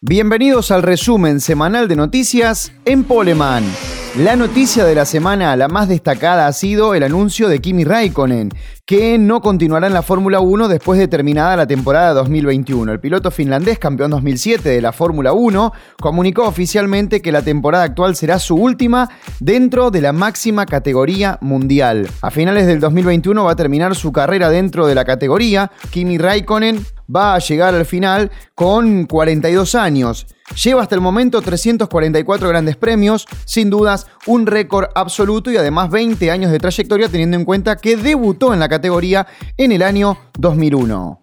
Bienvenidos al resumen semanal de noticias en Poleman. La noticia de la semana, la más destacada, ha sido el anuncio de Kimi Raikkonen, que no continuará en la Fórmula 1 después de terminada la temporada 2021. El piloto finlandés, campeón 2007 de la Fórmula 1, comunicó oficialmente que la temporada actual será su última dentro de la máxima categoría mundial. A finales del 2021 va a terminar su carrera dentro de la categoría. Kimi Raikkonen va a llegar al final con 42 años. Lleva hasta el momento 344 grandes premios, sin dudas un récord absoluto y además 20 años de trayectoria teniendo en cuenta que debutó en la categoría en el año 2001.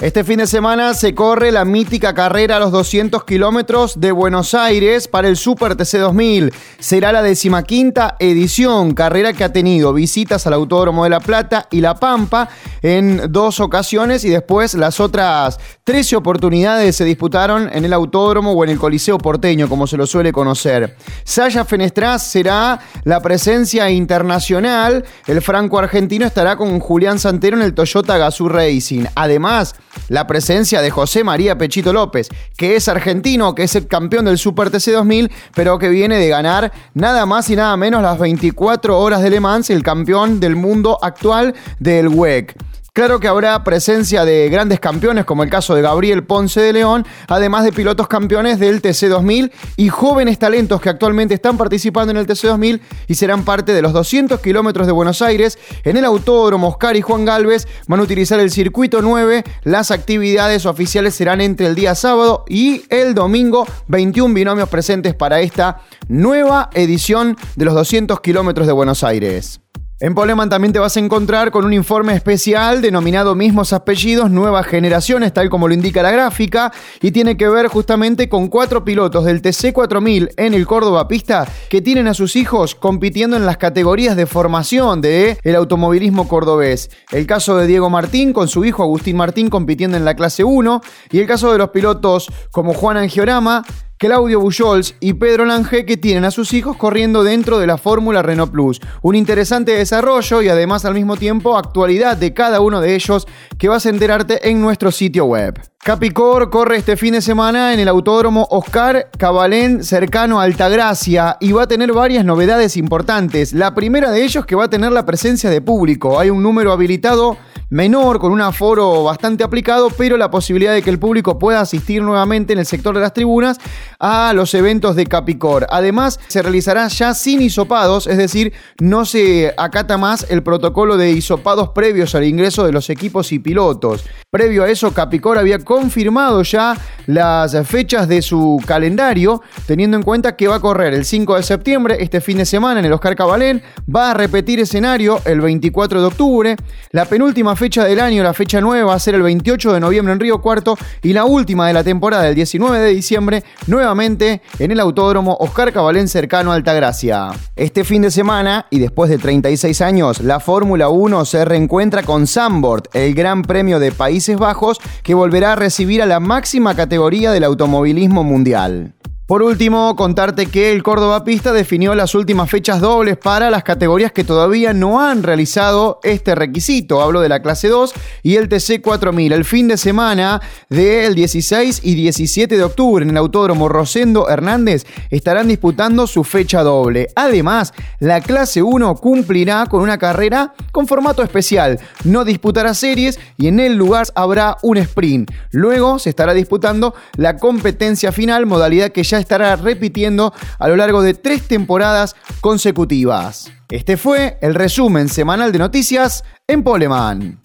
Este fin de semana se corre la mítica carrera a los 200 kilómetros de Buenos Aires para el Super TC 2000. Será la decimaquinta edición, carrera que ha tenido visitas al Autódromo de La Plata y La Pampa en dos ocasiones y después las otras 13 oportunidades se disputaron en el Autódromo o en el Coliseo Porteño, como se lo suele conocer. Saya Fenestraz será la presencia internacional. El franco argentino estará con Julián Santero en el Toyota Gazoo Racing. Además, la presencia de José María Pechito López, que es argentino, que es el campeón del Super TC 2000, pero que viene de ganar nada más y nada menos las 24 horas de Le Mans, el campeón del mundo actual del WEC. Claro que habrá presencia de grandes campeones, como el caso de Gabriel Ponce de León, además de pilotos campeones del TC2000 y jóvenes talentos que actualmente están participando en el TC2000 y serán parte de los 200 kilómetros de Buenos Aires. En el Autódromo Oscar y Juan Galvez van a utilizar el circuito 9. Las actividades oficiales serán entre el día sábado y el domingo. 21 binomios presentes para esta nueva edición de los 200 kilómetros de Buenos Aires. En Poleman también te vas a encontrar con un informe especial denominado Mismos Apellidos, Nuevas Generaciones, tal como lo indica la gráfica, y tiene que ver justamente con cuatro pilotos del TC4000 en el Córdoba Pista que tienen a sus hijos compitiendo en las categorías de formación del el automovilismo cordobés. El caso de Diego Martín con su hijo Agustín Martín compitiendo en la clase 1, y el caso de los pilotos como Juan Angiorama, Claudio Bujols y Pedro Lange que tienen a sus hijos corriendo dentro de la Fórmula Renault Plus. Un interesante desarrollo y además al mismo tiempo actualidad de cada uno de ellos que vas a enterarte en nuestro sitio web. Capicor corre este fin de semana en el Autódromo Oscar Cabalén cercano a Altagracia y va a tener varias novedades importantes. La primera de ellos que va a tener la presencia de público. Hay un número habilitado menor, con un aforo bastante aplicado, pero la posibilidad de que el público pueda asistir nuevamente en el sector de las tribunas a los eventos de Capicor. Además, se realizará ya sin hisopados, es decir, no se acata más el protocolo de hisopados previos al ingreso de los equipos y pilotos. Previo a eso, Capicor había confirmado ya las fechas de su calendario, teniendo en cuenta que va a correr el 5 de septiembre, este fin de semana en el Oscar Cabalén, va a repetir escenario el 24 de octubre, la penúltima fecha del año, la fecha nueva, va a ser el 28 de noviembre en Río Cuarto y la última de la temporada, el 19 de diciembre, nuevamente en el Autódromo Oscar Cabalén cercano a Altagracia. Este fin de semana, y después de 36 años, la Fórmula 1 se reencuentra con Zandvoort, el Gran Premio de Países Bajos, que volverá a recibir a la máxima categoría del automovilismo mundial. Por último, contarte que el Córdoba Pista definió las últimas fechas dobles para las categorías que todavía no han realizado este requisito. Hablo de la clase 2 y el TC 4000. El fin de semana del 16 y 17 de octubre en el Autódromo Rosendo Hernández estarán disputando su fecha doble. Además, la clase 1 cumplirá con una carrera con formato especial. No disputará series y en el lugar habrá un sprint. Luego se estará disputando la competencia final, modalidad que ya estará repitiendo a lo largo de tres temporadas consecutivas. Este fue el resumen semanal de noticias en Poleman.